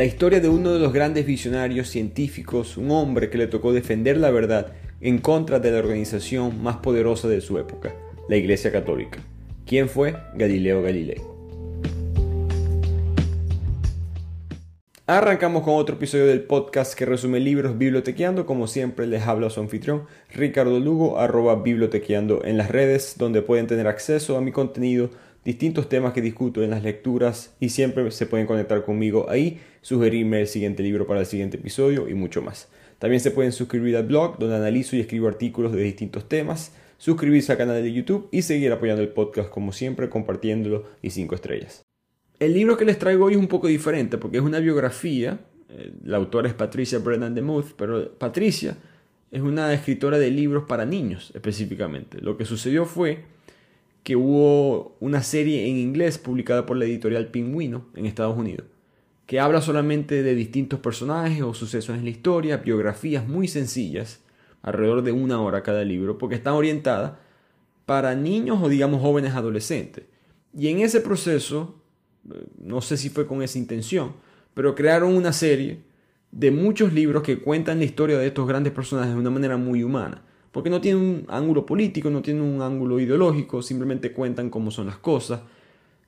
La historia de uno de los grandes visionarios científicos, un hombre que le tocó defender la verdad en contra de la organización más poderosa de su época, la Iglesia Católica. ¿Quién fue? Galileo Galilei. Arrancamos con otro episodio del podcast que resume libros bibliotequeando. Como siempre, les habla su anfitrión Ricardo Lugo, arroba bibliotequeando en las redes, donde pueden tener acceso a mi contenido, distintos temas que discuto en las lecturas y siempre se pueden conectar conmigo ahí, sugerirme el siguiente libro para el siguiente episodio y mucho más. También se pueden suscribir al blog, donde analizo y escribo artículos de distintos temas, suscribirse al canal de YouTube y seguir apoyando el podcast como siempre, compartiéndolo y 5 estrellas. El libro que les traigo hoy es un poco diferente porque es una biografía. Eh, la autora es Patricia Brennan de Muth, pero Patricia es una escritora de libros para niños específicamente. Lo que sucedió fue que hubo una serie en inglés publicada por la editorial Pingüino en Estados Unidos, que habla solamente de distintos personajes o sucesos en la historia, biografías muy sencillas, alrededor de una hora cada libro, porque está orientada para niños o digamos jóvenes adolescentes. Y en ese proceso no sé si fue con esa intención, pero crearon una serie de muchos libros que cuentan la historia de estos grandes personajes de una manera muy humana. Porque no tienen un ángulo político, no tienen un ángulo ideológico, simplemente cuentan cómo son las cosas,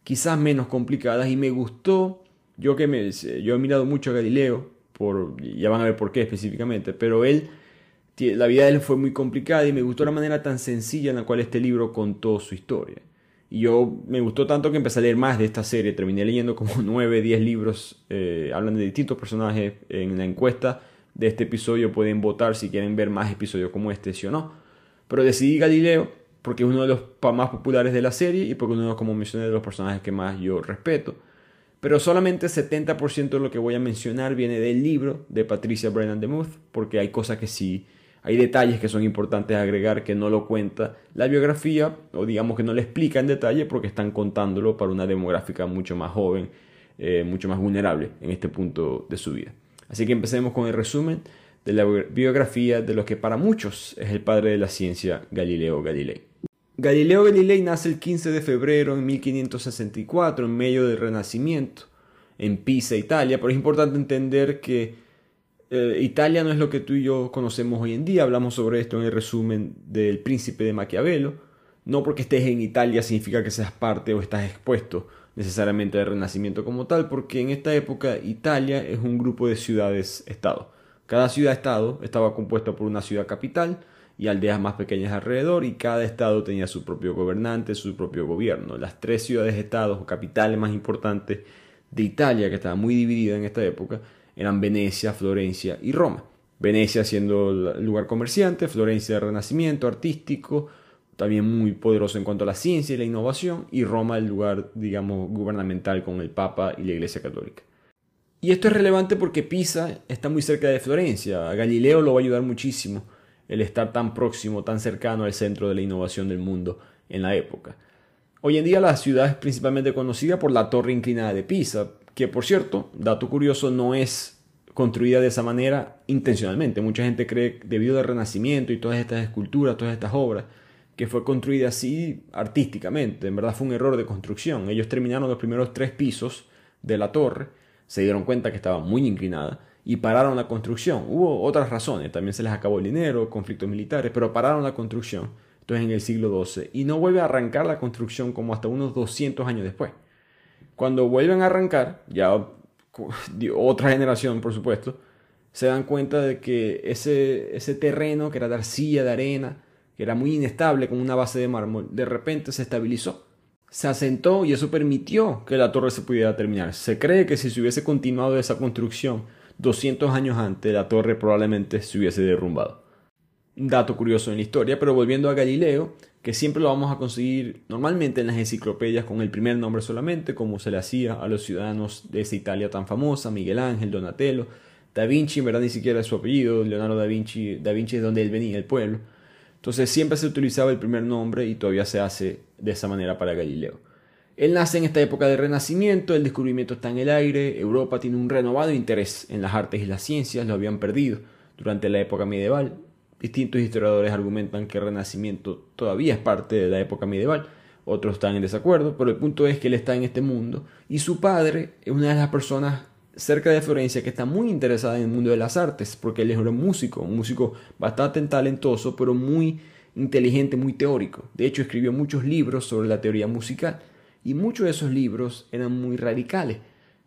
quizás menos complicadas. Y me gustó, yo que yo he mirado mucho a Galileo, por, ya van a ver por qué específicamente, pero él, la vida de él fue muy complicada y me gustó la manera tan sencilla en la cual este libro contó su historia. Y yo me gustó tanto que empecé a leer más de esta serie. Terminé leyendo como 9, 10 libros. Eh, hablan de distintos personajes. En la encuesta de este episodio pueden votar si quieren ver más episodios como este, sí o no. Pero decidí Galileo porque es uno de los más populares de la serie y porque uno, como mencioné, de los personajes que más yo respeto. Pero solamente 70% de lo que voy a mencionar viene del libro de Patricia Brennan de Muth, porque hay cosas que sí hay detalles que son importantes agregar que no lo cuenta la biografía o digamos que no le explica en detalle porque están contándolo para una demográfica mucho más joven, eh, mucho más vulnerable en este punto de su vida. Así que empecemos con el resumen de la biografía de lo que para muchos es el padre de la ciencia, Galileo Galilei. Galileo Galilei nace el 15 de febrero en 1564 en medio del Renacimiento en Pisa, Italia, pero es importante entender que eh, Italia no es lo que tú y yo conocemos hoy en día, hablamos sobre esto en el resumen del príncipe de Maquiavelo. No porque estés en Italia significa que seas parte o estás expuesto necesariamente al Renacimiento como tal, porque en esta época Italia es un grupo de ciudades-estado. Cada ciudad-estado estaba compuesta por una ciudad capital y aldeas más pequeñas alrededor y cada estado tenía su propio gobernante, su propio gobierno. Las tres ciudades-estados o capitales más importantes de Italia, que estaba muy dividida en esta época, eran Venecia, Florencia y Roma. Venecia siendo el lugar comerciante, Florencia de renacimiento artístico, también muy poderoso en cuanto a la ciencia y la innovación, y Roma el lugar, digamos, gubernamental con el Papa y la Iglesia Católica. Y esto es relevante porque Pisa está muy cerca de Florencia. A Galileo lo va a ayudar muchísimo el estar tan próximo, tan cercano al centro de la innovación del mundo en la época. Hoy en día la ciudad es principalmente conocida por la torre inclinada de Pisa, que por cierto, dato curioso, no es construida de esa manera intencionalmente. Mucha gente cree, debido al Renacimiento y todas estas esculturas, todas estas obras, que fue construida así artísticamente. En verdad fue un error de construcción. Ellos terminaron los primeros tres pisos de la torre, se dieron cuenta que estaba muy inclinada y pararon la construcción. Hubo otras razones, también se les acabó el dinero, conflictos militares, pero pararon la construcción. Entonces en el siglo XII y no vuelve a arrancar la construcción como hasta unos 200 años después. Cuando vuelven a arrancar, ya otra generación por supuesto, se dan cuenta de que ese, ese terreno que era de arcilla, de arena, que era muy inestable con una base de mármol, de repente se estabilizó, se asentó y eso permitió que la torre se pudiera terminar. Se cree que si se hubiese continuado esa construcción 200 años antes, la torre probablemente se hubiese derrumbado. Dato curioso en la historia, pero volviendo a Galileo, que siempre lo vamos a conseguir normalmente en las enciclopedias con el primer nombre solamente, como se le hacía a los ciudadanos de esa Italia tan famosa, Miguel Ángel, Donatello, Da Vinci, en verdad ni siquiera es su apellido, Leonardo da Vinci, da Vinci es donde él venía, el pueblo. Entonces siempre se utilizaba el primer nombre y todavía se hace de esa manera para Galileo. Él nace en esta época de renacimiento, el descubrimiento está en el aire, Europa tiene un renovado interés en las artes y las ciencias, lo habían perdido durante la época medieval, Distintos historiadores argumentan que el Renacimiento todavía es parte de la época medieval, otros están en desacuerdo, pero el punto es que él está en este mundo y su padre es una de las personas cerca de Florencia que está muy interesada en el mundo de las artes, porque él es un músico, un músico bastante talentoso, pero muy inteligente, muy teórico. De hecho, escribió muchos libros sobre la teoría musical y muchos de esos libros eran muy radicales.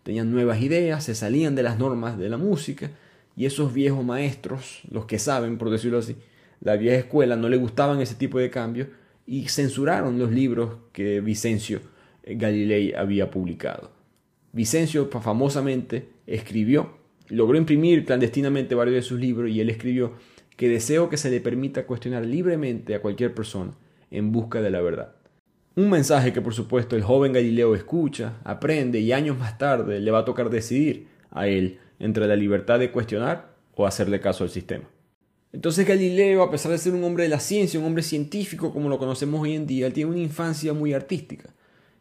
Tenían nuevas ideas, se salían de las normas de la música y esos viejos maestros, los que saben, por decirlo así, la vieja escuela no le gustaban ese tipo de cambios y censuraron los libros que Vicencio Galilei había publicado. Vicencio famosamente escribió, logró imprimir clandestinamente varios de sus libros y él escribió que deseo que se le permita cuestionar libremente a cualquier persona en busca de la verdad. Un mensaje que por supuesto el joven Galileo escucha, aprende y años más tarde le va a tocar decidir a él entre la libertad de cuestionar o hacerle caso al sistema. Entonces Galileo, a pesar de ser un hombre de la ciencia, un hombre científico como lo conocemos hoy en día, él tiene una infancia muy artística.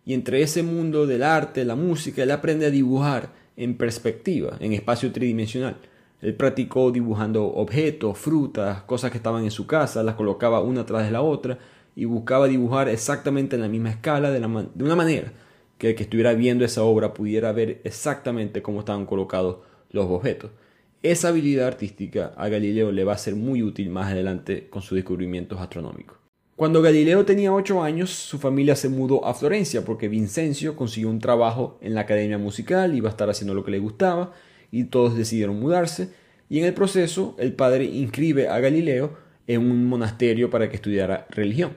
Y entre ese mundo del arte, la música, él aprende a dibujar en perspectiva, en espacio tridimensional. Él practicó dibujando objetos, frutas, cosas que estaban en su casa, las colocaba una tras de la otra y buscaba dibujar exactamente en la misma escala, de, de una manera que el que estuviera viendo esa obra pudiera ver exactamente cómo estaban colocados los objetos. Esa habilidad artística a Galileo le va a ser muy útil más adelante con sus descubrimientos astronómicos. Cuando Galileo tenía 8 años, su familia se mudó a Florencia porque Vincencio consiguió un trabajo en la academia musical, iba a estar haciendo lo que le gustaba y todos decidieron mudarse y en el proceso el padre inscribe a Galileo en un monasterio para que estudiara religión.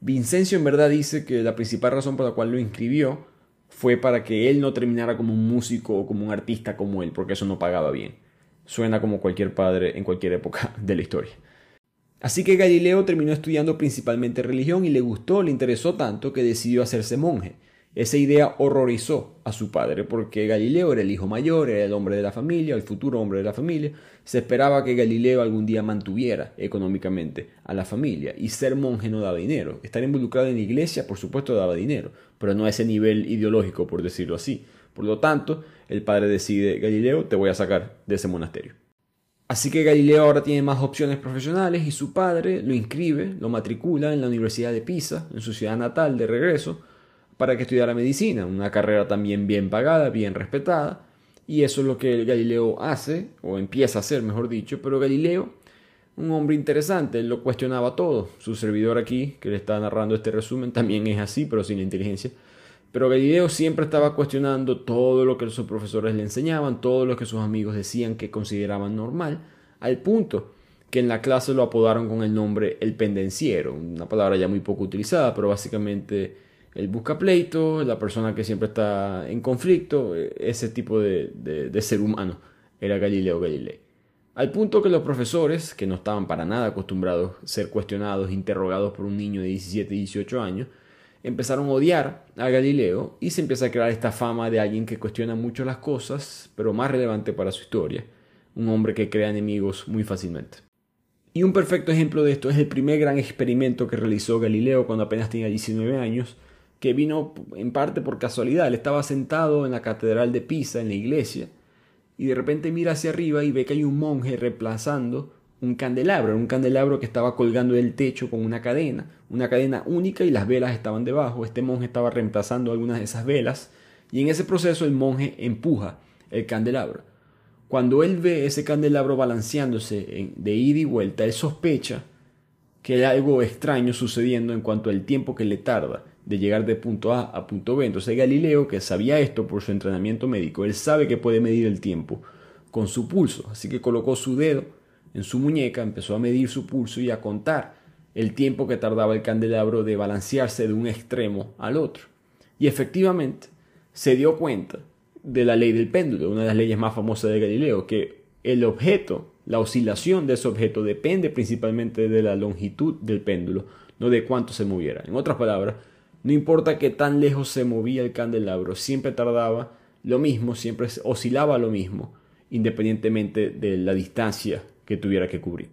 Vincencio en verdad dice que la principal razón por la cual lo inscribió fue para que él no terminara como un músico o como un artista como él, porque eso no pagaba bien. Suena como cualquier padre en cualquier época de la historia. Así que Galileo terminó estudiando principalmente religión y le gustó, le interesó tanto que decidió hacerse monje. Esa idea horrorizó a su padre porque Galileo era el hijo mayor, era el hombre de la familia, el futuro hombre de la familia. Se esperaba que Galileo algún día mantuviera económicamente a la familia y ser monje no daba dinero. Estar involucrado en la iglesia, por supuesto, daba dinero, pero no a ese nivel ideológico, por decirlo así. Por lo tanto, el padre decide, Galileo, te voy a sacar de ese monasterio. Así que Galileo ahora tiene más opciones profesionales y su padre lo inscribe, lo matricula en la Universidad de Pisa, en su ciudad natal, de regreso, para que estudiara medicina, una carrera también bien pagada, bien respetada, y eso es lo que Galileo hace, o empieza a hacer, mejor dicho, pero Galileo, un hombre interesante, él lo cuestionaba todo. Su servidor aquí, que le está narrando este resumen, también es así, pero sin la inteligencia. Pero Galileo siempre estaba cuestionando todo lo que sus profesores le enseñaban, todo lo que sus amigos decían que consideraban normal, al punto que en la clase lo apodaron con el nombre el pendenciero, una palabra ya muy poco utilizada, pero básicamente el busca pleito, la persona que siempre está en conflicto, ese tipo de, de ser humano era Galileo Galilei. Al punto que los profesores, que no estaban para nada acostumbrados a ser cuestionados, interrogados por un niño de 17, 18 años, empezaron a odiar a Galileo y se empieza a crear esta fama de alguien que cuestiona mucho las cosas, pero más relevante para su historia, un hombre que crea enemigos muy fácilmente. Y un perfecto ejemplo de esto es el primer gran experimento que realizó Galileo cuando apenas tenía 19 años, que vino en parte por casualidad. Él estaba sentado en la catedral de Pisa, en la iglesia, y de repente mira hacia arriba y ve que hay un monje reemplazando un candelabro, un candelabro que estaba colgando del techo con una cadena, una cadena única y las velas estaban debajo. Este monje estaba reemplazando algunas de esas velas y en ese proceso el monje empuja el candelabro. Cuando él ve ese candelabro balanceándose de ida y vuelta, él sospecha que hay algo extraño sucediendo en cuanto al tiempo que le tarda de llegar de punto A a punto B. Entonces Galileo, que sabía esto por su entrenamiento médico, él sabe que puede medir el tiempo con su pulso, así que colocó su dedo en su muñeca, empezó a medir su pulso y a contar el tiempo que tardaba el candelabro de balancearse de un extremo al otro. Y efectivamente se dio cuenta de la ley del péndulo, una de las leyes más famosas de Galileo, que el objeto, la oscilación de ese objeto depende principalmente de la longitud del péndulo, no de cuánto se moviera. En otras palabras, no importa qué tan lejos se movía el candelabro, siempre tardaba lo mismo, siempre oscilaba lo mismo, independientemente de la distancia que tuviera que cubrir.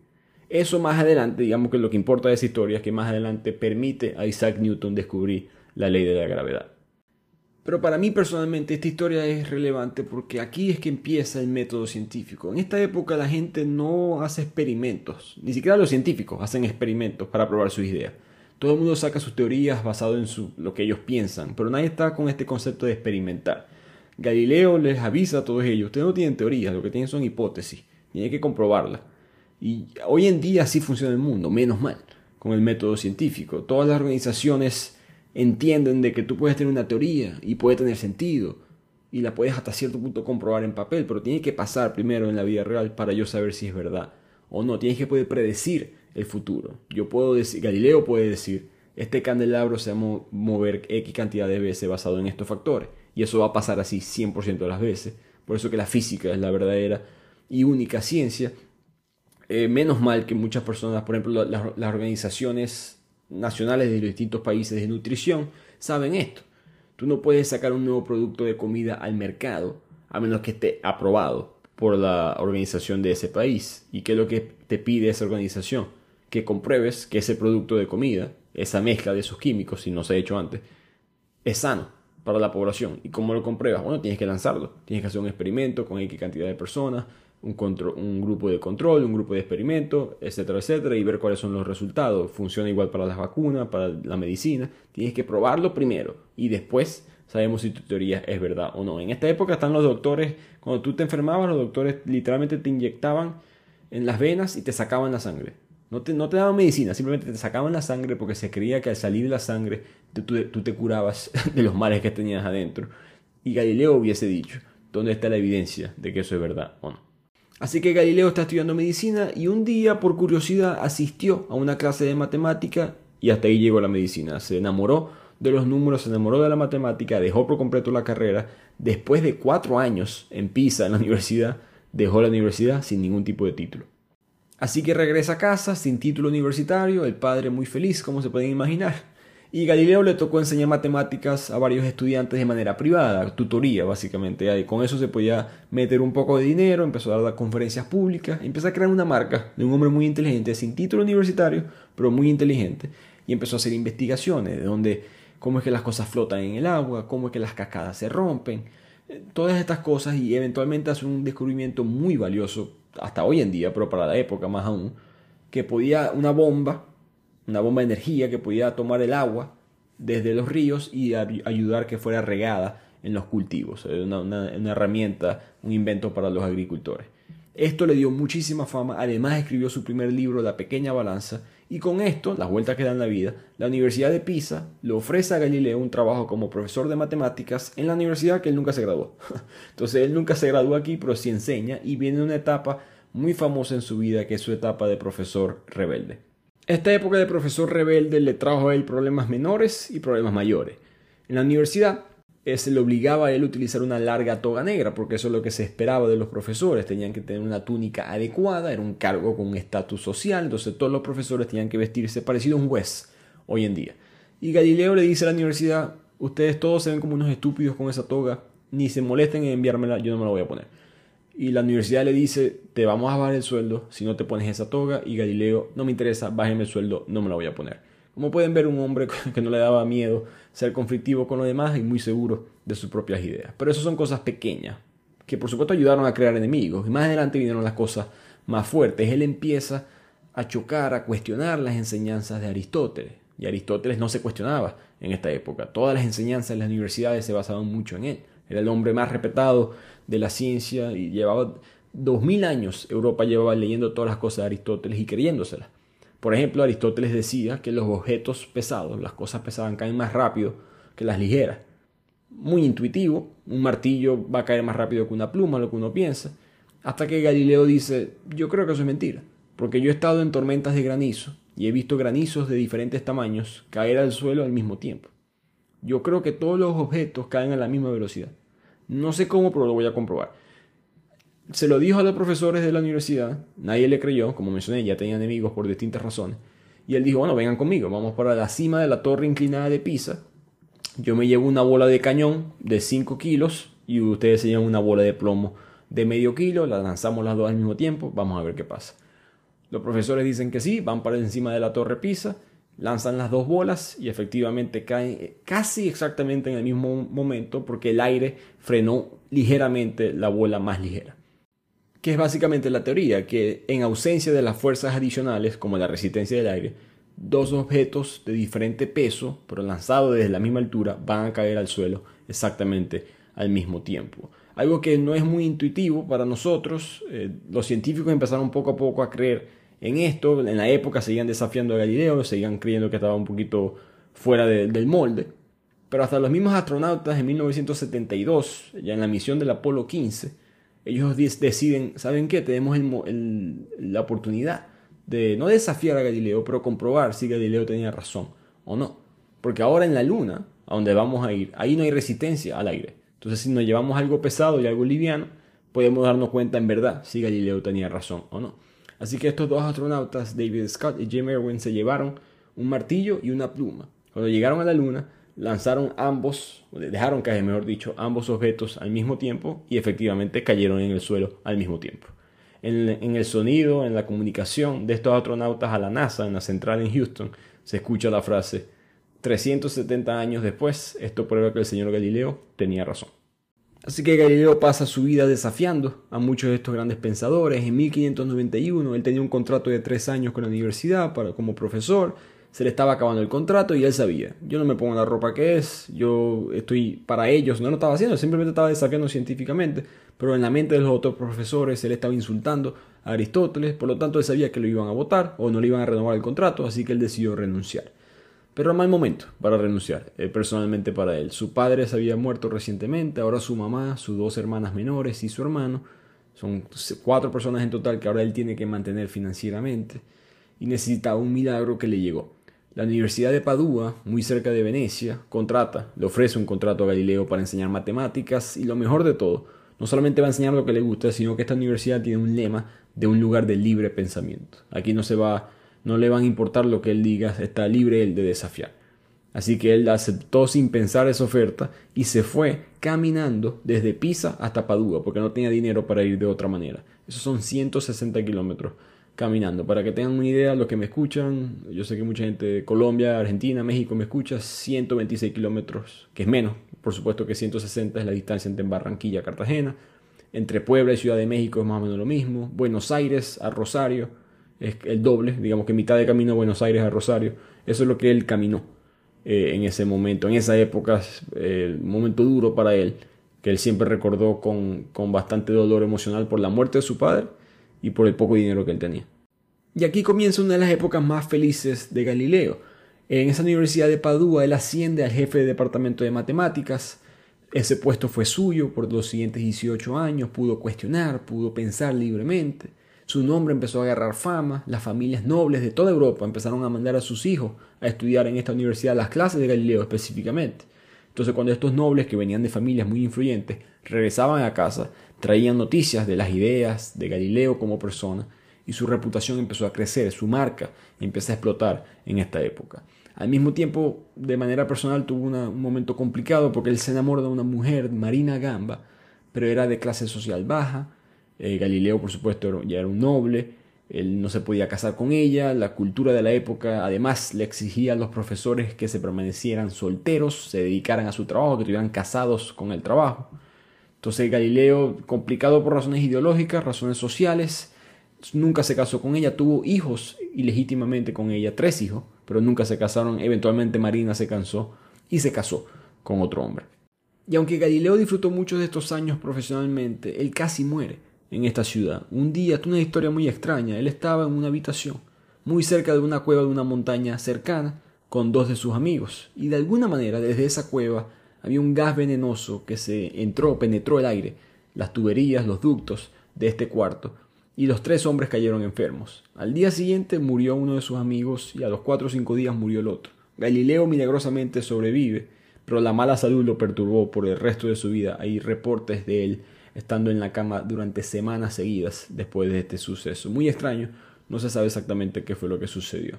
Eso más adelante, digamos que lo que importa de esa historia es que más adelante permite a Isaac Newton descubrir la ley de la gravedad. Pero para mí personalmente esta historia es relevante porque aquí es que empieza el método científico. En esta época la gente no hace experimentos, ni siquiera los científicos hacen experimentos para probar sus ideas. Todo el mundo saca sus teorías basado en lo que ellos piensan, pero nadie está con este concepto de experimentar Galileo les avisa a todos ellos, ustedes no tienen teorías, lo que tienen son hipótesis, tienen que comprobarlas. Y hoy en día así funciona el mundo, menos mal, con el método científico. Todas las organizaciones entienden de que tú puedes tener una teoría y puede tener sentido y la puedes hasta cierto punto comprobar en papel, pero tiene que pasar primero en la vida real para yo saber si es verdad o no. Tienes que poder predecir el futuro. Yo puedo decir, Galileo puede decir, este candelabro se va a mover X cantidad de veces basado en estos factores y eso va a pasar así 100% de las veces. Por eso que la física es la verdadera y única ciencia eh, menos mal que muchas personas, por ejemplo, las, organizaciones nacionales de los distintos países de nutrición, saben esto. Tú no puedes sacar un nuevo producto de comida al mercado a menos que esté aprobado por la organización de ese país. ¿Y qué es lo que te pide esa organización? Que compruebes que ese producto de comida, esa mezcla de esos químicos, si no se ha hecho antes, es sano para la población. ¿Y cómo lo compruebas? Bueno, tienes que lanzarlo. Tienes que hacer un experimento con X cantidad de personas, un, grupo de control, un grupo de experimento, etcétera, etcétera, y ver cuáles son los resultados. Funciona igual para las vacunas, para la medicina. Tienes que probarlo primero y después sabemos si tu teoría es verdad o no. En esta época están los doctores, cuando tú te enfermabas, los doctores literalmente te inyectaban en las venas y te sacaban la sangre. No te, no te daban medicina, simplemente te sacaban la sangre porque se creía que al salir la sangre tú, tú te curabas de los males que tenías adentro. Y Galileo hubiese dicho, ¿dónde está la evidencia de que eso es verdad o no? Así que Galileo está estudiando medicina y un día por curiosidad asistió a una clase de matemática y hasta ahí llegó la medicina. Se enamoró de los números, se enamoró de la matemática, dejó por completo la carrera. Después de cuatro años en Pisa, en la universidad, dejó la universidad sin ningún tipo de título. Así que regresa a casa sin título universitario, el padre muy feliz, como se pueden imaginar. Y Galileo le tocó enseñar matemáticas a varios estudiantes de manera privada, tutoría básicamente. Con eso se podía meter un poco de dinero, empezó a dar conferencias públicas, empezó a crear una marca de un hombre muy inteligente, sin título universitario, pero muy inteligente. Y empezó a hacer investigaciones de donde, cómo es que las cosas flotan en el agua, cómo es que las cascadas se rompen, eh, todas estas cosas y eventualmente hace un descubrimiento muy valioso hasta hoy en día, pero para la época más aún, que podía una bomba una bomba de energía que podía tomar el agua desde los ríos y ayudar que fuera regada en los cultivos. Una, una, herramienta, un invento para los agricultores. Esto le dio muchísima fama, además escribió su primer libro, La pequeña balanza, y con esto, las vueltas que dan la vida, la Universidad de Pisa le ofrece a Galileo un trabajo como profesor de matemáticas en la universidad que él nunca se graduó. Entonces él nunca se graduó aquí, pero sí enseña y viene una etapa muy famosa en su vida que es su etapa de profesor rebelde. Esta época de profesor rebelde le trajo a él problemas menores y problemas mayores. En la universidad eh, se le obligaba a él utilizar una larga toga negra, porque eso es lo que se esperaba de los profesores. Tenían que tener una túnica adecuada, era un cargo con un estatus social, entonces todos los profesores tenían que vestirse parecido a un juez hoy en día. Y Galileo le dice a la universidad, ustedes todos se ven como unos estúpidos con esa toga, ni se molesten en enviármela, yo no me la voy a poner y la universidad le dice, te vamos a bajar el sueldo si no te pones esa toga y Galileo, no me interesa, bájeme el sueldo, no me la voy a poner. Como pueden ver, un hombre que no le daba miedo ser conflictivo con los demás y muy seguro de sus propias ideas. Pero eso son cosas pequeñas, que por supuesto ayudaron a crear enemigos. Y más adelante vinieron las cosas más fuertes. Él empieza a chocar, a cuestionar las enseñanzas de Aristóteles. Y Aristóteles no se cuestionaba en esta época. Todas las enseñanzas en las universidades se basaban mucho en él. Era el hombre más respetado de la ciencia y llevaba dos mil años Europa llevaba leyendo todas las cosas de Aristóteles y creyéndoselas. Por ejemplo, Aristóteles decía que los objetos pesados, las cosas pesadas, caen más rápido que las ligeras. Muy intuitivo, un martillo va a caer más rápido que una pluma, lo que uno piensa. Hasta que Galileo dice, yo creo que eso es mentira, porque yo he estado en tormentas de granizo y he visto granizos de diferentes tamaños caer al suelo al mismo tiempo. Yo creo que todos los objetos caen a la misma velocidad. No sé cómo, pero lo voy a comprobar. Se lo dijo a los profesores de la universidad, nadie le creyó, como mencioné, ya tenía enemigos por distintas razones. Y él dijo, bueno, vengan conmigo, vamos para la cima de la torre inclinada de Pisa. Yo me llevo una bola de cañón de 5 kilos y ustedes se llevan una bola de plomo de medio kilo, la lanzamos las dos al mismo tiempo, vamos a ver qué pasa. Los profesores dicen que sí, van para encima de la torre Pisa lanzan las dos bolas y efectivamente caen casi exactamente en el mismo momento porque el aire frenó ligeramente la bola más ligera. Que es básicamente la teoría, que en ausencia de las fuerzas adicionales como la resistencia del aire, dos objetos de diferente peso, pero lanzados desde la misma altura, van a caer al suelo exactamente al mismo tiempo. Algo que no es muy intuitivo para nosotros. Eh, los científicos empezaron poco a poco a creer en esto. En la época seguían desafiando a Galileo, seguían creyendo que estaba un poquito fuera del molde. Pero hasta los mismos astronautas en 1972, ya en la misión del Apolo 15, ellos deciden, ¿saben qué? Tenemos la oportunidad de no desafiar a Galileo, pero comprobar si Galileo tenía razón o no. Porque ahora en la Luna, a donde vamos a ir, ahí no hay resistencia al aire. Entonces si nos llevamos algo pesado y algo liviano, podemos darnos cuenta en verdad si Galileo tenía razón o no. Así que estos dos astronautas, David Scott y Jim Irwin, se llevaron un martillo y una pluma. Cuando llegaron a la Luna, lanzaron ambos, dejaron caer, mejor dicho, ambos objetos al mismo tiempo y efectivamente cayeron en el suelo al mismo tiempo. En, en, el sonido, en la comunicación de estos astronautas a la NASA, en la central en Houston, se escucha la frase 370 años después, esto prueba que el señor Galileo tenía razón. Así que Galileo pasa su vida desafiando a muchos de estos grandes pensadores. En 1591 él tenía un contrato de tres años con la universidad para, como profesor. Se le estaba acabando el contrato y él sabía, yo no me pongo la ropa que es, yo estoy para ellos, no lo estaba haciendo, simplemente estaba desafiando científicamente, pero en la mente de los otros profesores él estaba insultando a Aristóteles, por lo tanto él sabía que lo iban a votar o no le iban a renovar el contrato, así que él decidió renunciar. Pero mal momento para renunciar, eh, personalmente para él. Su padre se había muerto recientemente, ahora su mamá, sus dos hermanas menores y su hermano. Son cuatro personas en total que ahora él tiene que mantener financieramente. Y necesitaba un milagro que le llegó. La Universidad de Padua, muy cerca de Venecia, contrata, le ofrece un contrato a Galileo para enseñar matemáticas y lo mejor de todo, no solamente va a enseñar lo que le gusta, sino que esta universidad tiene un lema de un lugar de libre pensamiento. Aquí no se va no le van a importar lo que él diga, está libre él de desafiar. Así que él aceptó sin pensar esa oferta y se fue caminando desde Pisa hasta Padua, porque no tenía dinero para ir de otra manera. Esos son 160 kilómetros caminando. Para que tengan una idea, los que me escuchan, yo sé que mucha gente de Colombia, Argentina, México me escucha, 126 kilómetros, que es menos, por supuesto que 160 es la distancia entre Barranquilla, Cartagena, entre Puebla y Ciudad de México es más o menos lo mismo, Buenos Aires a Rosario, es el doble, digamos que mitad de camino a Buenos Aires a Rosario. Eso es lo que él caminó eh, en ese momento, en esa época, eh, momento duro para él, que él siempre recordó con, con bastante dolor emocional por la muerte de su padre y por el poco dinero que él tenía. Y aquí comienza una de las épocas más felices de Galileo. En esa universidad de Padua él asciende al jefe de departamento de matemáticas. Ese puesto fue suyo por los siguientes 18 años, pudo cuestionar, pudo pensar libremente. Su nombre empezó a agarrar fama, las familias nobles de toda Europa empezaron a mandar a sus hijos a estudiar en esta universidad las clases de Galileo específicamente. Entonces cuando estos nobles que venían de familias muy influyentes regresaban a casa, traían noticias de las ideas de Galileo como persona y su reputación empezó a crecer, su marca empezó a explotar en esta época. Al mismo tiempo, de manera personal, tuvo un momento complicado porque él se enamora de una mujer, Marina Gamba, pero era de clase social baja, eh, Galileo, por supuesto, ya era un noble, él no se podía casar con ella, la cultura de la época además le exigía a los profesores que se permanecieran solteros, se dedicaran a su trabajo, que estuvieran casados con el trabajo. Entonces Galileo, complicado por razones ideológicas, razones sociales, nunca se casó con ella, tuvo hijos ilegítimamente con ella, tres hijos, pero nunca se casaron. Eventualmente Marina se cansó y se casó con otro hombre. Y aunque Galileo disfrutó muchos de estos años profesionalmente, él casi muere en esta ciudad. Un día, una historia muy extraña, él estaba en una habitación, muy cerca de una cueva de una montaña cercana, con dos de sus amigos, y de alguna manera desde esa cueva había un gas venenoso que se entró, penetró el aire, las tuberías, los ductos de este cuarto, y los tres hombres cayeron enfermos. Al día siguiente murió uno de sus amigos y a los cuatro o cinco días murió el otro. Galileo milagrosamente sobrevive, pero la mala salud lo perturbó por el resto de su vida. Hay reportes de él estando en la cama durante semanas seguidas después de este suceso. Muy extraño, no se sabe exactamente qué fue lo que sucedió.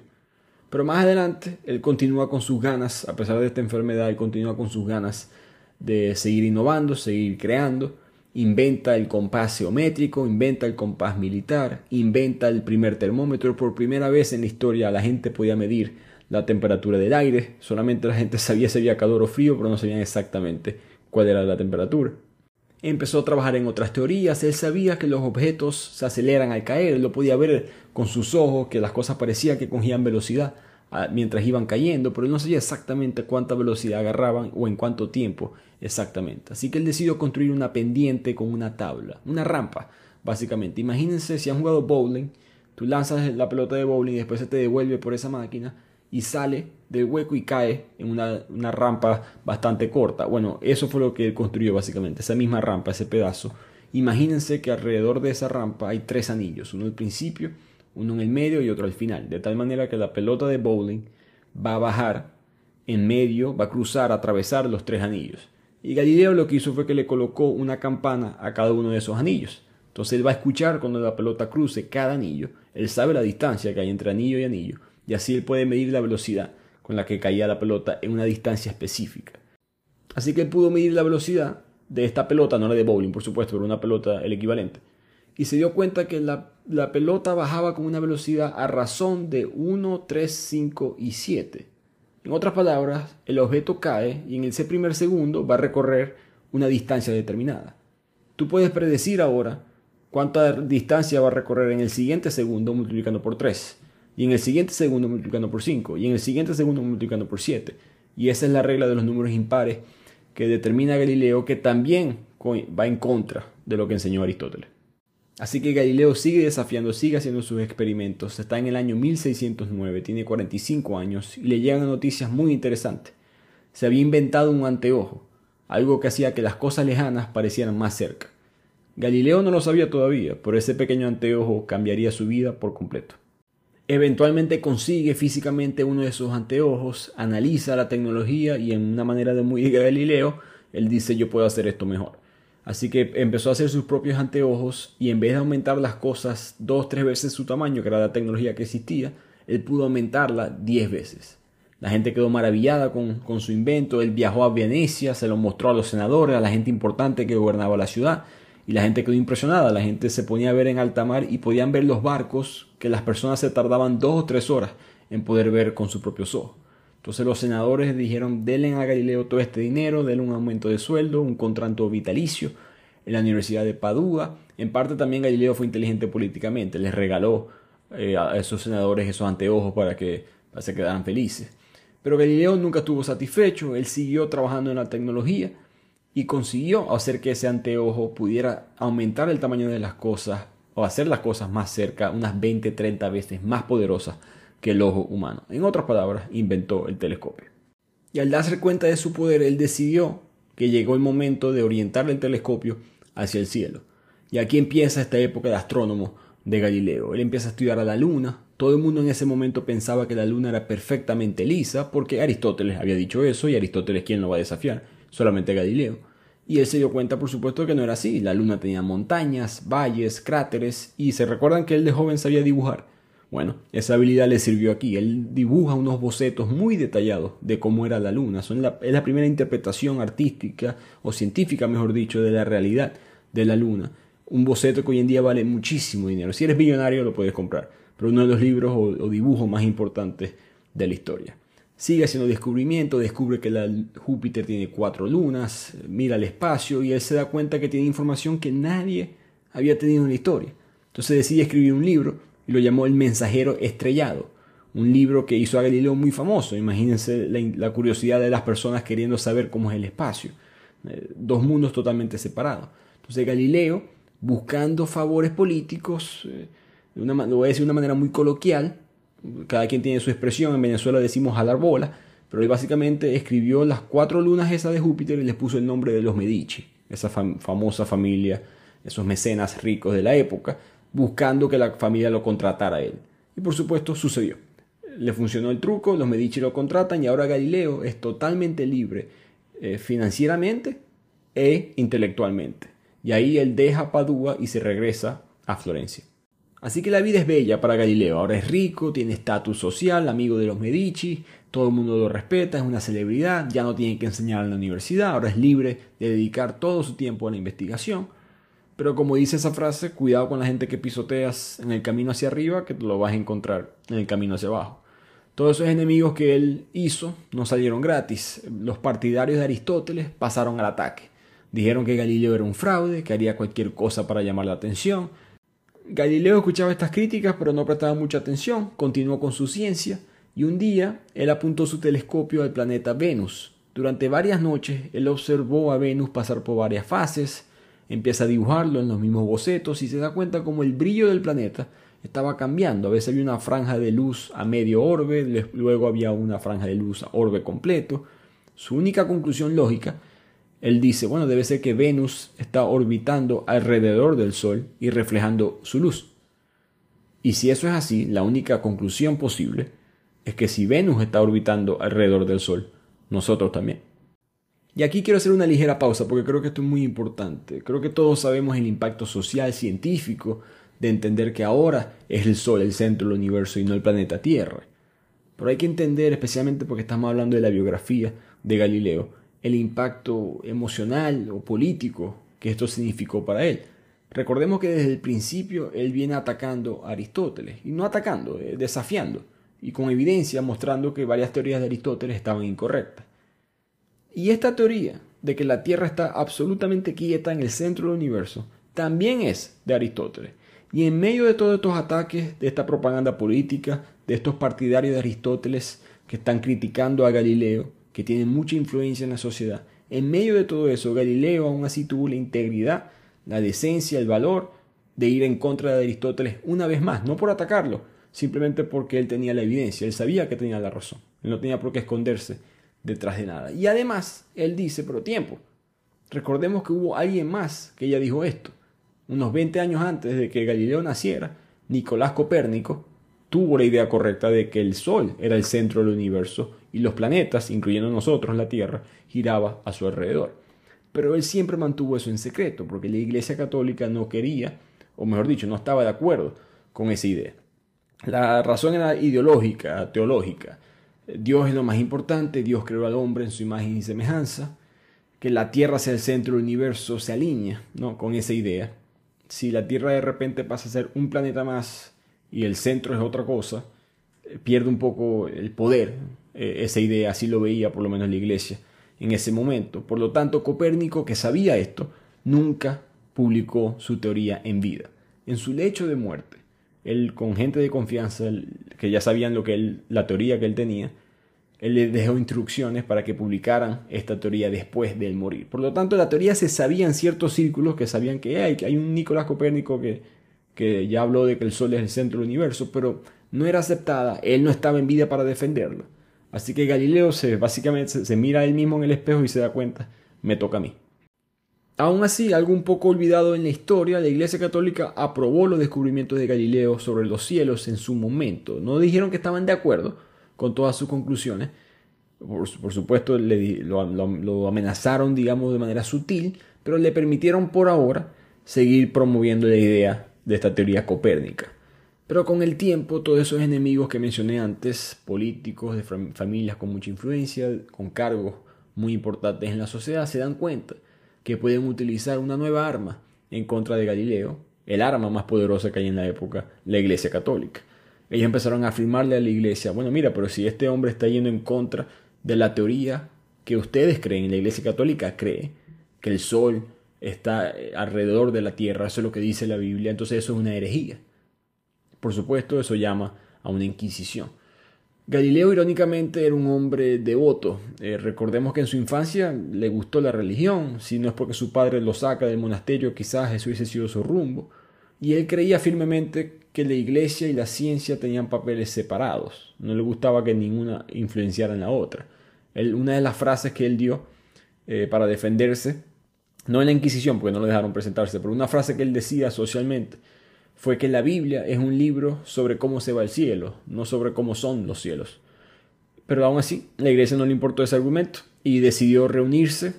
Pero más adelante, él continúa con sus ganas, a pesar de esta enfermedad, él continúa con sus ganas de seguir innovando, seguir creando. Inventa el compás geométrico, inventa el compás militar, inventa el primer termómetro. Por primera vez en la historia la gente podía medir la temperatura del aire. Solamente la gente sabía si había calor o frío, pero no sabían exactamente cuál era la temperatura empezó a trabajar en otras teorías, él sabía que los objetos se aceleran al caer, lo podía ver con sus ojos, que las cosas parecían que cogían velocidad mientras iban cayendo, pero no sabía exactamente cuánta velocidad agarraban o en cuánto tiempo exactamente. Así que él decidió construir una pendiente con una tabla, una rampa, básicamente. Imagínense si han jugado bowling, tú lanzas la pelota de bowling y después se te devuelve por esa máquina y sale del hueco y cae en una, una rampa bastante corta. Bueno, eso fue lo que él construyó básicamente, esa misma rampa, ese pedazo. Imagínense que alrededor de esa rampa hay tres anillos, uno al principio, uno en el medio y otro al final, de tal manera que la pelota de bowling va a bajar en medio, va a cruzar, a atravesar los tres anillos. Y Galileo lo que hizo fue que le colocó una campana a cada uno de esos anillos. Entonces él va a escuchar cuando la pelota cruce cada anillo. Él sabe la distancia que hay entre anillo y anillo. Y así él puede medir la velocidad con la que caía la pelota en una distancia específica. Así que él pudo medir la velocidad de esta pelota, no la de bowling por supuesto, pero una pelota el equivalente y se dio cuenta que la, pelota bajaba con una velocidad a razón de 1, 3, 5 y 7. En otras palabras, el objeto cae y en ese primer segundo va a recorrer una distancia determinada. Tú puedes predecir ahora cuánta distancia va a recorrer en el siguiente segundo multiplicando por 3, y en el siguiente segundo multiplicando por 5, y en el siguiente segundo multiplicando por 7. Y esa es la regla de los números impares que determina Galileo que también va en contra de lo que enseñó Aristóteles. Así que Galileo sigue desafiando, sigue haciendo sus experimentos. Está en el año 1609, tiene 45 años y le llegan noticias muy interesantes. Se había inventado un anteojo, algo que hacía que las cosas lejanas parecieran más cerca. Galileo no lo sabía todavía, pero ese pequeño anteojo cambiaría su vida por completo. Eventualmente consigue físicamente uno de esos anteojos, analiza la tecnología y en una manera de muy Galileo, él dice yo puedo hacer esto mejor. Así que empezó a hacer sus propios anteojos y en vez de aumentar las cosas dos, tres veces su tamaño, que era la tecnología que existía, él pudo aumentarla diez veces. La gente quedó maravillada con, con, su invento, él viajó a Venecia, se lo mostró a los senadores, a la gente importante que gobernaba la ciudad, y la gente quedó impresionada, la gente se ponía a ver en alta mar y podían ver los barcos que las personas se tardaban dos o tres horas en poder ver con sus propios ojos. Entonces los senadores dijeron, denle a Galileo todo este dinero, denle un aumento de sueldo, un contrato vitalicio en la Universidad de Padua. En parte también Galileo fue inteligente políticamente, les regaló eh, a esos senadores esos anteojos para que se quedaran felices. Pero Galileo nunca estuvo satisfecho, él siguió trabajando en la tecnología y consiguió hacer que ese anteojo pudiera aumentar el tamaño de las cosas o hacer las cosas más cerca, unas 20, 30 veces más poderosas que el ojo humano. En otras palabras, inventó el telescopio. Y al darse cuenta de su poder, él decidió que llegó el momento de orientar el telescopio hacia el cielo. Y aquí empieza esta época de astrónomo de Galileo. Él empieza a estudiar a la luna. Todo el mundo en ese momento pensaba que la luna era perfectamente lisa porque Aristóteles había dicho eso y Aristóteles quién lo va a desafiar, solamente Galileo. Y él se dio cuenta, por supuesto, que no era así. La luna tenía montañas, valles, cráteres y se recuerdan que él de joven sabía dibujar. Bueno, esa habilidad le sirvió aquí. Él dibuja unos bocetos muy detallados de cómo era la luna. Son es la primera interpretación artística o científica, mejor dicho, de la realidad de la luna. Un boceto que hoy en día vale muchísimo dinero. Si eres millonario lo puedes comprar, pero uno de los libros o dibujos más importantes de la historia. Sigue haciendo descubrimientos, descubre que la Júpiter tiene cuatro lunas, mira el espacio y él se da cuenta que tiene información que nadie había tenido en la historia. Entonces decide escribir un libro y lo llamó El Mensajero Estrellado, un libro que hizo a Galileo muy famoso. Imagínense la, curiosidad de las personas queriendo saber cómo es el espacio. Eh, dos mundos totalmente separados. Entonces Galileo, buscando favores políticos, eh, lo voy a decir de una manera muy coloquial, cada quien tiene su expresión, en Venezuela decimos jalar bola, pero él básicamente escribió las cuatro lunas esas de Júpiter y les puso el nombre de los Medici, esa famosa familia, esos mecenas ricos de la época, buscando que la familia lo contratara a él. Y por supuesto sucedió. Le funcionó el truco, los Medici lo contratan y ahora Galileo es totalmente libre eh, financieramente e intelectualmente. Y ahí él deja Padua y se regresa a Florencia. Así que la vida es bella para Galileo. Ahora es rico, tiene estatus social, amigo de los Medici, todo el mundo lo respeta, es una celebridad, ya no tiene que enseñar en la universidad, ahora es libre de dedicar todo su tiempo a la investigación. Pero como dice esa frase, cuidado con la gente que pisoteas en el camino hacia arriba, que lo vas a encontrar en el camino hacia abajo. Todos esos enemigos que él hizo no salieron gratis. Los partidarios de Aristóteles pasaron al ataque. Dijeron que Galileo era un fraude, que haría cualquier cosa para llamar la atención. Galileo escuchaba estas críticas, pero no prestaba mucha atención, continuó con su ciencia y un día él apuntó su telescopio al planeta Venus. Durante varias noches él observó a Venus pasar por varias fases, empieza a dibujarlo en los mismos bocetos y se da cuenta como el brillo del planeta estaba cambiando. A veces había una franja de luz a medio orbe, luego había una franja de luz a orbe completo. Su única conclusión lógica, él dice, bueno, debe ser que Venus está orbitando alrededor del Sol y reflejando su luz. Y si eso es así, la única conclusión posible es que si Venus está orbitando alrededor del Sol, nosotros también. Y aquí quiero hacer una ligera pausa porque creo que esto es muy importante. Creo que todos sabemos el impacto social, científico, de entender que ahora es el Sol el centro del universo y no el planeta Tierra. Pero hay que entender, especialmente porque estamos hablando de la biografía de Galileo, el impacto emocional o político que esto significó para él. Recordemos que desde el principio él viene atacando a Aristóteles, y no atacando, eh, desafiando, y con evidencia mostrando que varias teorías de Aristóteles estaban incorrectas. Y esta teoría de que la Tierra está absolutamente quieta en el centro del universo también es de Aristóteles. Y en medio de todos estos ataques, de esta propaganda política, de estos partidarios de Aristóteles que están criticando a Galileo, que tienen mucha influencia en la sociedad, en medio de todo eso, Galileo aún así tuvo la integridad, la decencia, el valor de ir en contra de Aristóteles una vez más, no por atacarlo, simplemente porque él tenía la evidencia, él sabía que tenía la razón, él no tenía por qué esconderse detrás de nada. Y además, él dice, pero tiempo, recordemos que hubo alguien más que ya dijo esto. Unos 20 años antes de que Galileo naciera, Nicolás Copérnico tuvo la idea correcta de que el Sol era el centro del universo y los planetas, incluyendo nosotros, la Tierra, giraba a su alrededor. Pero él siempre mantuvo eso en secreto, porque la Iglesia Católica no quería, o mejor dicho, no estaba de acuerdo con esa idea. La razón era ideológica, teológica. Dios es lo más importante, Dios creó al hombre en su imagen y semejanza. Que la Tierra sea el centro del universo se alinea ¿no? con esa idea. Si la Tierra de repente pasa a ser un planeta más y el centro es otra cosa, pierde un poco el poder. Eh, esa idea así lo veía por lo menos la Iglesia en ese momento. Por lo tanto, Copérnico, que sabía esto, nunca publicó su teoría en vida. En su lecho de muerte, él con gente de confianza que ya sabían lo que él, la teoría que él tenía, él le dejó instrucciones para que publicaran esta teoría después del morir. Por lo tanto, la teoría se sabía en ciertos círculos que sabían que hay, que hay un Nicolás Copérnico que, que ya habló de que el Sol es el centro del universo, pero no era aceptada, él no estaba en vida para defenderlo. Así que Galileo se, básicamente se, mira a él mismo en el espejo y se da cuenta, me toca a mí. Aún así, algo un poco olvidado en la historia, la Iglesia Católica aprobó los descubrimientos de Galileo sobre los cielos en su momento. No dijeron que estaban de acuerdo con todas sus conclusiones. Por, supuesto, lo, amenazaron, digamos, de manera sutil, pero le permitieron por ahora seguir promoviendo la idea de esta teoría copérnica. Pero con el tiempo, todos esos enemigos que mencioné antes, políticos, de familias con mucha influencia, con cargos muy importantes en la sociedad, se dan cuenta que pueden utilizar una nueva arma en contra de Galileo, el arma más poderosa que hay en la época, la Iglesia Católica. Ellos empezaron a afirmarle a la Iglesia, bueno, mira, pero si este hombre está yendo en contra de la teoría que ustedes creen, la Iglesia Católica cree que el Sol está eh, alrededor de la Tierra, eso es lo que dice la Biblia, entonces eso es una herejía. Por supuesto, eso llama a una inquisición. Galileo irónicamente era un hombre devoto. Eh, recordemos que en su infancia le gustó la religión, si no es porque su padre lo saca del monasterio, quizás eso hubiese sido su rumbo. Y él creía firmemente que la iglesia y la ciencia tenían papeles separados. No le gustaba que ninguna influenciara en la otra. una de las frases que él dio eh, para defenderse, no en la Inquisición, porque no lo dejaron presentarse, pero una frase que él decía socialmente, fue que la Biblia es un libro sobre cómo se va al cielo, no sobre cómo son los cielos. Pero aún así, la iglesia no le importó ese argumento y decidió reunirse.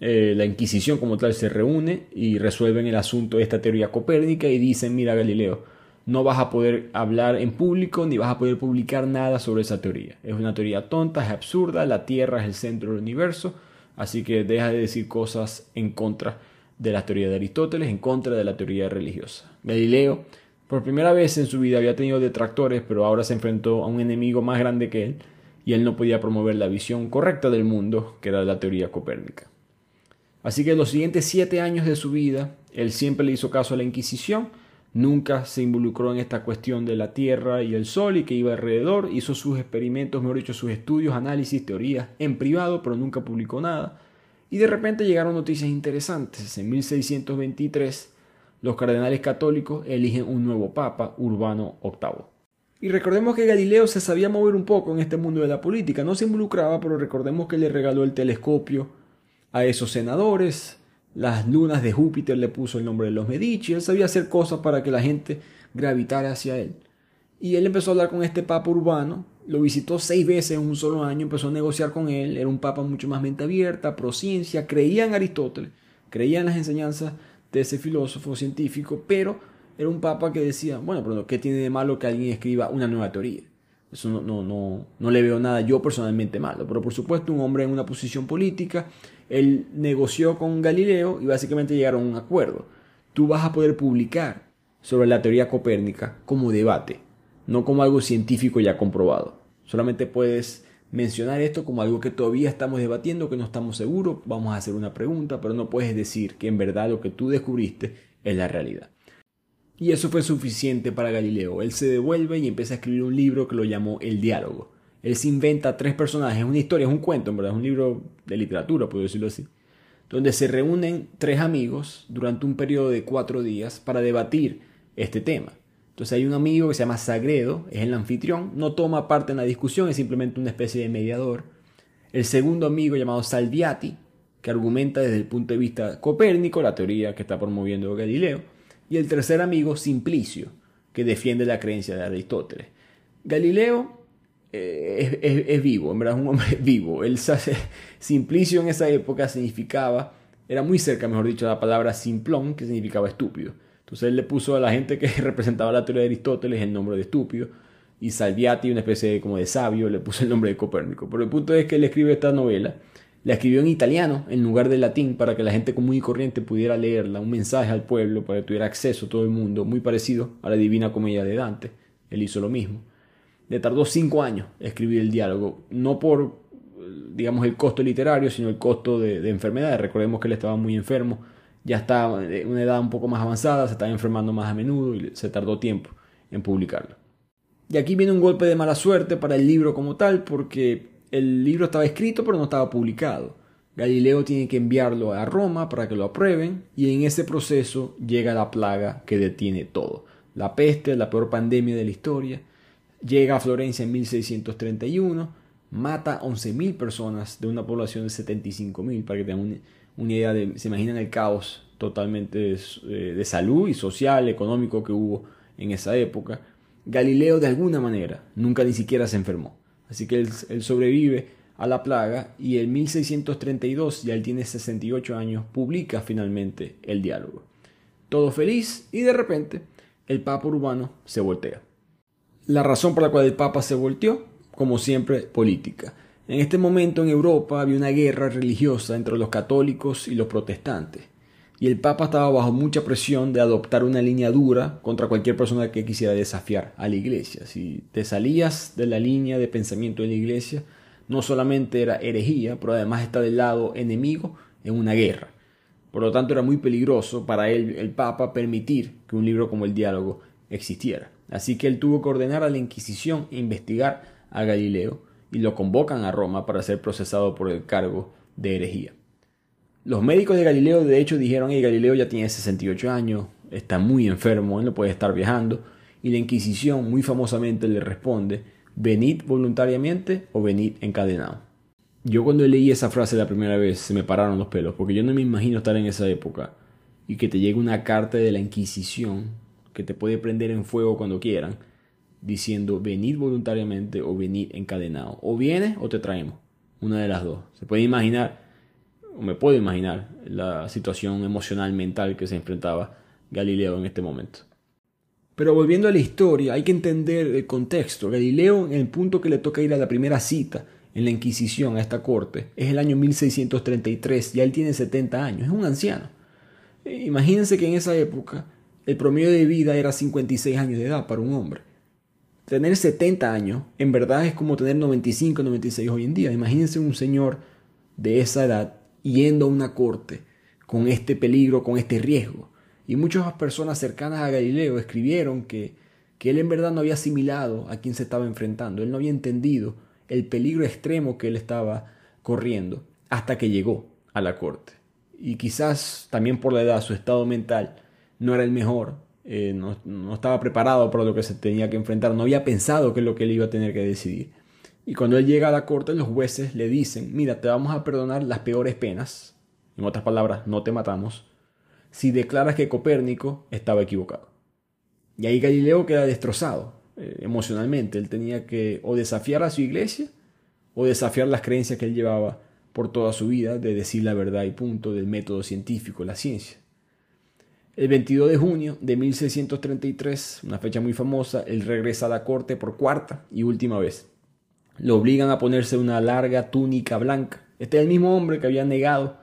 Eh, la Inquisición como tal se reúne y resuelven el asunto de esta teoría copérnica y dicen, mira Galileo, no vas a poder hablar en público ni vas a poder publicar nada sobre esa teoría. Es una teoría tonta, es absurda, la Tierra es el centro del universo, así que deja de decir cosas en contra de la teoría de Aristóteles en contra de la teoría religiosa. Galileo, por primera vez en su vida, había tenido detractores, pero ahora se enfrentó a un enemigo más grande que él, y él no podía promover la visión correcta del mundo, que era la teoría copérnica. Así que en los siguientes siete años de su vida, él siempre le hizo caso a la Inquisición, nunca se involucró en esta cuestión de la Tierra y el Sol y que iba alrededor, hizo sus experimentos, mejor dicho, sus estudios, análisis, teorías en privado, pero nunca publicó nada. Y de repente llegaron noticias interesantes. En 1623, los cardenales católicos eligen un nuevo papa, Urbano VIII. Y recordemos que Galileo se sabía mover un poco en este mundo de la política, no se involucraba, pero recordemos que le regaló el telescopio a esos senadores, las lunas de Júpiter le puso el nombre de los Medici, él sabía hacer cosas para que la gente gravitara hacia él. Y él empezó a hablar con este papa urbano, lo visitó seis veces en un solo año, empezó a negociar con él, era un papa mucho más mente abierta, pro ciencia, creía en Aristóteles, creía en las enseñanzas de ese filósofo científico, pero era un papa que decía, bueno, pero ¿qué tiene de malo que alguien escriba una nueva teoría? Eso no, no, no, no le veo nada yo personalmente malo, pero por supuesto un hombre en una posición política, él negoció con Galileo y básicamente llegaron a un acuerdo. Tú vas a poder publicar sobre la teoría copérnica como debate, no como algo científico ya comprobado. Solamente puedes mencionar esto como algo que todavía estamos debatiendo, que no estamos seguros, vamos a hacer una pregunta, pero no puedes decir que en verdad lo que tú descubriste es la realidad. Y eso fue suficiente para Galileo. Él se devuelve y empieza a escribir un libro que lo llamó El Diálogo. Él se inventa tres personajes, una historia, es un cuento, en verdad, es un libro de literatura, puedo decirlo así, donde se reúnen tres amigos durante un periodo de cuatro días para debatir este tema. Entonces hay un amigo que se llama Sagredo, es el anfitrión, no toma parte en la discusión, es simplemente una especie de mediador. El segundo amigo llamado Salviati, que argumenta desde el punto de vista copérnico, la teoría que está promoviendo Galileo y el tercer amigo Simplicio, que defiende la creencia de Aristóteles. Galileo eh, es, vivo, en verdad es un hombre vivo. El Simplicio en esa época significaba, era muy cerca, mejor dicho, la palabra simplón, que significaba estúpido. Entonces él le puso a la gente que representaba la teoría de Aristóteles el nombre de estúpido, y Salviati, una especie de, como de sabio, le puso el nombre de Copérnico. Pero el punto es que él escribe esta novela la escribió en italiano en lugar de latín para que la gente común y corriente pudiera leerla, un mensaje al pueblo para que tuviera acceso a todo el mundo, muy parecido a la Divina Comedia de Dante. Él hizo lo mismo. Le tardó cinco años escribir el diálogo, no por, digamos, el costo literario, sino el costo de, de enfermedades. Recordemos que él estaba muy enfermo, ya estaba en una edad un poco más avanzada, se estaba enfermando más a menudo y se tardó tiempo en publicarlo. Y aquí viene un golpe de mala suerte para el libro como tal, porque el libro estaba escrito pero no estaba publicado. Galileo tiene que enviarlo a Roma para que lo aprueben y en ese proceso llega la plaga que detiene todo. La peste, la peor pandemia de la historia, llega a Florencia en 1631, mata a 11.000 personas de una población de 75.000, para que tengan una idea de, se imaginan el caos totalmente eh, de salud y social, económico que hubo en esa época. Galileo de alguna manera nunca ni siquiera se enfermó. Así que él, sobrevive a la plaga y en 1632, ya él tiene 68 años, publica finalmente el diálogo. Todo feliz y de repente el Papa Urbano se voltea. La razón por la cual el Papa se volteó, como siempre, política. En este momento en Europa había una guerra religiosa entre los católicos y los protestantes y el Papa estaba bajo mucha presión de adoptar una línea dura contra cualquier persona que quisiera desafiar a la Iglesia. Si te salías de la línea de pensamiento de la Iglesia, no solamente era herejía, pero además está del lado enemigo en una guerra. Por lo tanto, era muy peligroso para él, el Papa, permitir que un libro como el Diálogo existiera. Así que él tuvo que ordenar a la Inquisición investigar a Galileo y lo convocan a Roma para ser procesado por el cargo de herejía. Los médicos de Galileo de hecho dijeron que Galileo ya tiene 68 años, está muy enfermo, él no puede estar viajando. Y la Inquisición muy famosamente le responde, venid voluntariamente o venid encadenado. Yo cuando leí esa frase la primera vez se me pararon los pelos, porque yo no me imagino estar en esa época y que te llegue una carta de la Inquisición que te puede prender en fuego cuando quieran, diciendo venid voluntariamente o venid encadenado. O vienes o te traemos. Una de las dos. Se puede imaginar me puedo imaginar la situación emocional mental que se enfrentaba Galileo en este momento. Pero volviendo a la historia, hay que entender el contexto. Galileo, en el punto que le toca ir a la primera cita en la Inquisición a esta corte, es el año 1633, ya él tiene 70 años, es un anciano. Imagínense que en esa época el promedio de vida era 56 años de edad para un hombre. Tener 70 años en verdad es como tener 95, 96 hoy en día. Imagínense un señor de esa edad yendo a una corte con este peligro, con este riesgo. Y muchas personas cercanas a Galileo escribieron que, que él en verdad no había asimilado a quien se estaba enfrentando, él no había entendido el peligro extremo que él estaba corriendo hasta que llegó a la corte. Y quizás también por la edad, su estado mental no era el mejor, eh, no, estaba preparado para lo que se tenía que enfrentar, no había pensado que es lo que él iba a tener que decidir. Y cuando él llega a la corte, los jueces le dicen, mira, te vamos a perdonar las peores penas, en otras palabras, no te matamos, si declaras que Copérnico estaba equivocado. Y ahí Galileo queda destrozado eh, emocionalmente. Él tenía que o desafiar a su iglesia o desafiar las creencias que él llevaba por toda su vida de decir la verdad y punto del método científico, la ciencia. El 22 de junio de 1633, una fecha muy famosa, él regresa a la corte por cuarta y última vez. Lo obligan a ponerse una larga túnica blanca. Este es el mismo hombre que había negado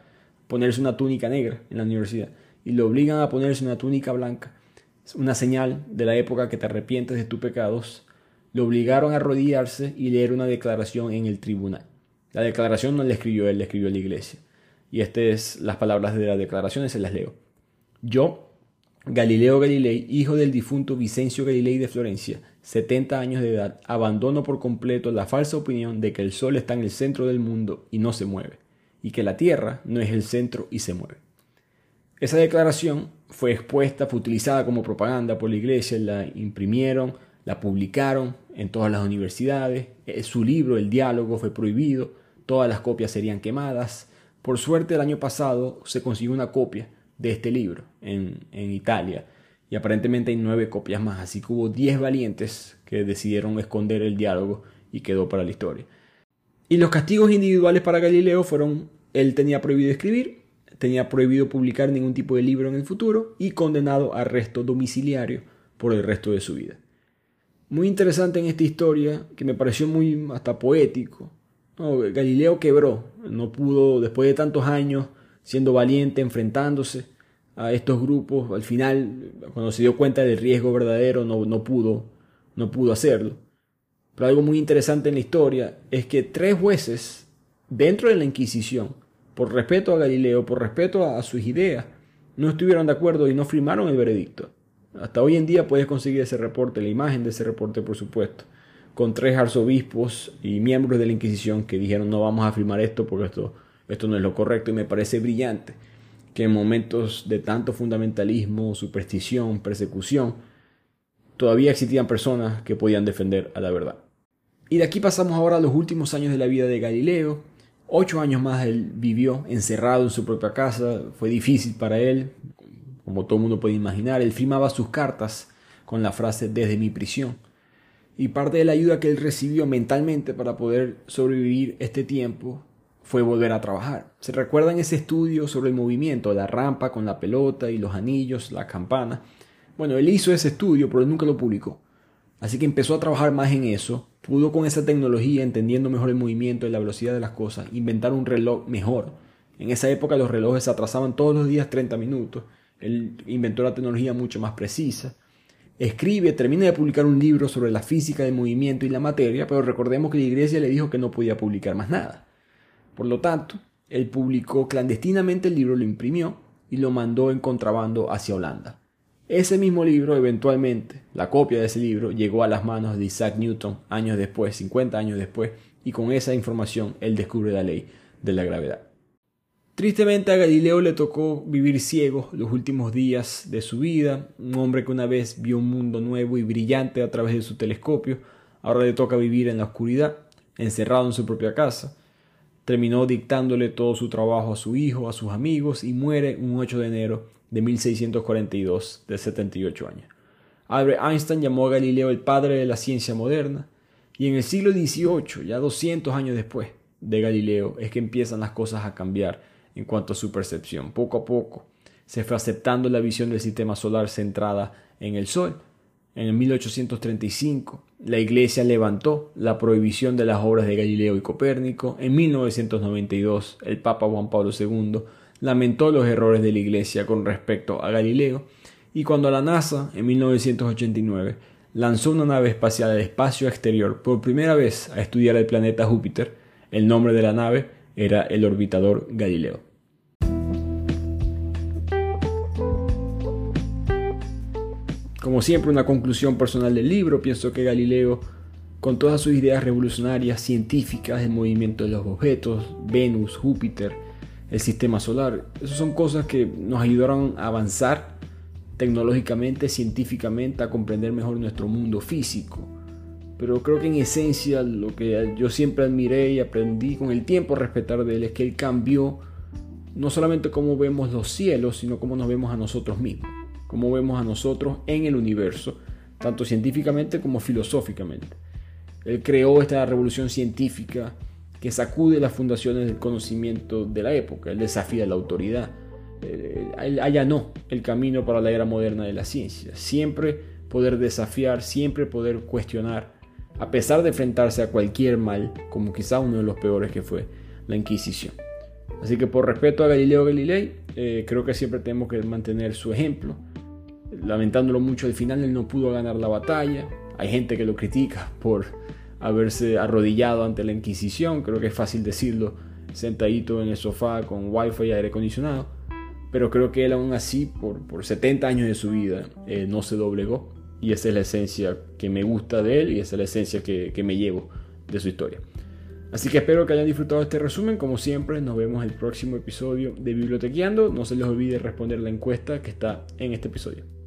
ponerse una túnica negra en la universidad. Y lo obligan a ponerse una túnica blanca. Es una señal de la época que te arrepientes de tus pecados. Lo obligaron a arrodillarse y leer una declaración en el tribunal. La declaración no la escribió él, la escribió la iglesia. Y estas es las palabras de la declaración, se las leo. Yo, Galileo Galilei, hijo del difunto Vicencio Galilei de Florencia, 70 años de edad, abandono por completo la falsa opinión de que el Sol está en el centro del mundo y no se mueve, y que la Tierra no es el centro y se mueve. Esa declaración fue expuesta, fue utilizada como propaganda por la iglesia, la imprimieron, la publicaron en todas las universidades, eh, su libro, El diálogo, fue prohibido, todas las copias serían quemadas. Por suerte el año pasado se consiguió una copia de este libro en, en Italia y aparentemente hay nueve copias más, así que hubo diez valientes que decidieron esconder el diálogo y quedó para la historia. Y los castigos individuales para Galileo fueron, él tenía prohibido escribir, tenía prohibido publicar ningún tipo de libro en el futuro y condenado a arresto domiciliario por el resto de su vida. Muy interesante en esta historia, que me pareció muy hasta poético. Galileo quebró, no pudo, después de tantos años, siendo valiente, enfrentándose a estos grupos, al final, cuando se dio cuenta del riesgo verdadero, no, no, pudo, no pudo hacerlo. Pero algo muy interesante en la historia es que tres jueces dentro de la Inquisición, por respeto a Galileo, por respeto a, sus ideas, no estuvieron de acuerdo y no firmaron el veredicto. Hasta hoy en día puedes conseguir ese reporte, la imagen de ese reporte, por supuesto, con tres arzobispos y miembros de la Inquisición que dijeron no vamos a firmar esto porque esto, esto no es lo correcto y me parece brillante que en momentos de tanto fundamentalismo, superstición, persecución, todavía existían personas que podían defender a la verdad. Y de aquí pasamos ahora a los últimos años de la vida de Galileo, Ocho años más él vivió encerrado en su propia casa, fue difícil para él, como todo mundo puede imaginar, él firmaba sus cartas con la frase desde mi prisión. Y parte de la ayuda que él recibió mentalmente para poder sobrevivir este tiempo fue volver a trabajar. ¿Se recuerdan ese estudio sobre el movimiento, la rampa con la pelota y los anillos, la campana? Bueno, él hizo ese estudio, pero nunca lo publicó. Así que empezó a trabajar más en eso pudo con esa tecnología, entendiendo mejor el movimiento y la velocidad de las cosas, inventar un reloj mejor. En esa época los relojes se atrasaban todos los días 30 minutos. Él inventó la tecnología mucho más precisa. Escribe, termina de publicar un libro sobre la física del movimiento y la materia, pero recordemos que la iglesia le dijo que no podía publicar más nada. Por lo tanto, él publicó clandestinamente el libro, lo imprimió y lo mandó en contrabando hacia Holanda. Ese mismo libro, eventualmente, la copia de ese libro, llegó a las manos de Isaac Newton años después, 50 años después, y con esa información él descubre la ley de la gravedad. Tristemente a Galileo le tocó vivir ciego los últimos días de su vida, un hombre que una vez vio un mundo nuevo y brillante a través de su telescopio, ahora le toca vivir en la oscuridad, encerrado en su propia casa. Terminó dictándole todo su trabajo a su hijo, a sus amigos y muere un 8 de enero de 1642, de 78 años. Albert Einstein llamó a Galileo el padre de la ciencia moderna, y en el siglo XVIII, ya 200 años después de Galileo, es que empiezan las cosas a cambiar en cuanto a su percepción. Poco a poco se fue aceptando la visión del sistema solar centrada en el Sol. En el 1835, la Iglesia levantó la prohibición de las obras de Galileo y Copérnico. En 1992, el Papa Juan Pablo II lamentó los errores de la Iglesia con respecto a Galileo, y cuando la NASA, en 1989, lanzó una nave espacial al espacio exterior por primera vez a estudiar el planeta Júpiter, el nombre de la nave era el orbitador Galileo. Como siempre, una conclusión personal del libro. Pienso que Galileo, con todas sus ideas revolucionarias científicas, el movimiento de los objetos, Venus, Júpiter, el sistema solar, esas son cosas que nos ayudaron a avanzar tecnológicamente, científicamente, a comprender mejor nuestro mundo físico. Pero creo que en esencia lo que yo siempre admiré y aprendí con el tiempo a respetar de él es que él cambió no solamente cómo vemos los cielos, sino cómo nos vemos a nosotros mismos, cómo vemos a nosotros en el universo, tanto científicamente como filosóficamente. Él creó esta revolución científica que sacude las fundaciones del conocimiento de la época, él desafía la autoridad, eh, él allanó el camino para la era moderna de la ciencia, siempre poder desafiar, siempre poder cuestionar, a pesar de enfrentarse a cualquier mal, como quizá uno de los peores que fue la Inquisición. Así que por respeto a Galileo Galilei, eh, creo que siempre tenemos que mantener su ejemplo. Lamentándolo mucho, al final él no pudo ganar la batalla. Hay gente que lo critica por haberse arrodillado ante la Inquisición, creo que es fácil decirlo, sentadito en el sofá con wifi y aire acondicionado. Pero creo que él aún así, por, por 70 años de su vida, eh, no se doblegó. Y esa es la esencia que me gusta de él y esa es la esencia que, que me llevo de su historia. Así que espero que hayan disfrutado este resumen. Como siempre, nos vemos el próximo episodio de Bibliotequeando. No se les olvide responder la encuesta que está en este episodio.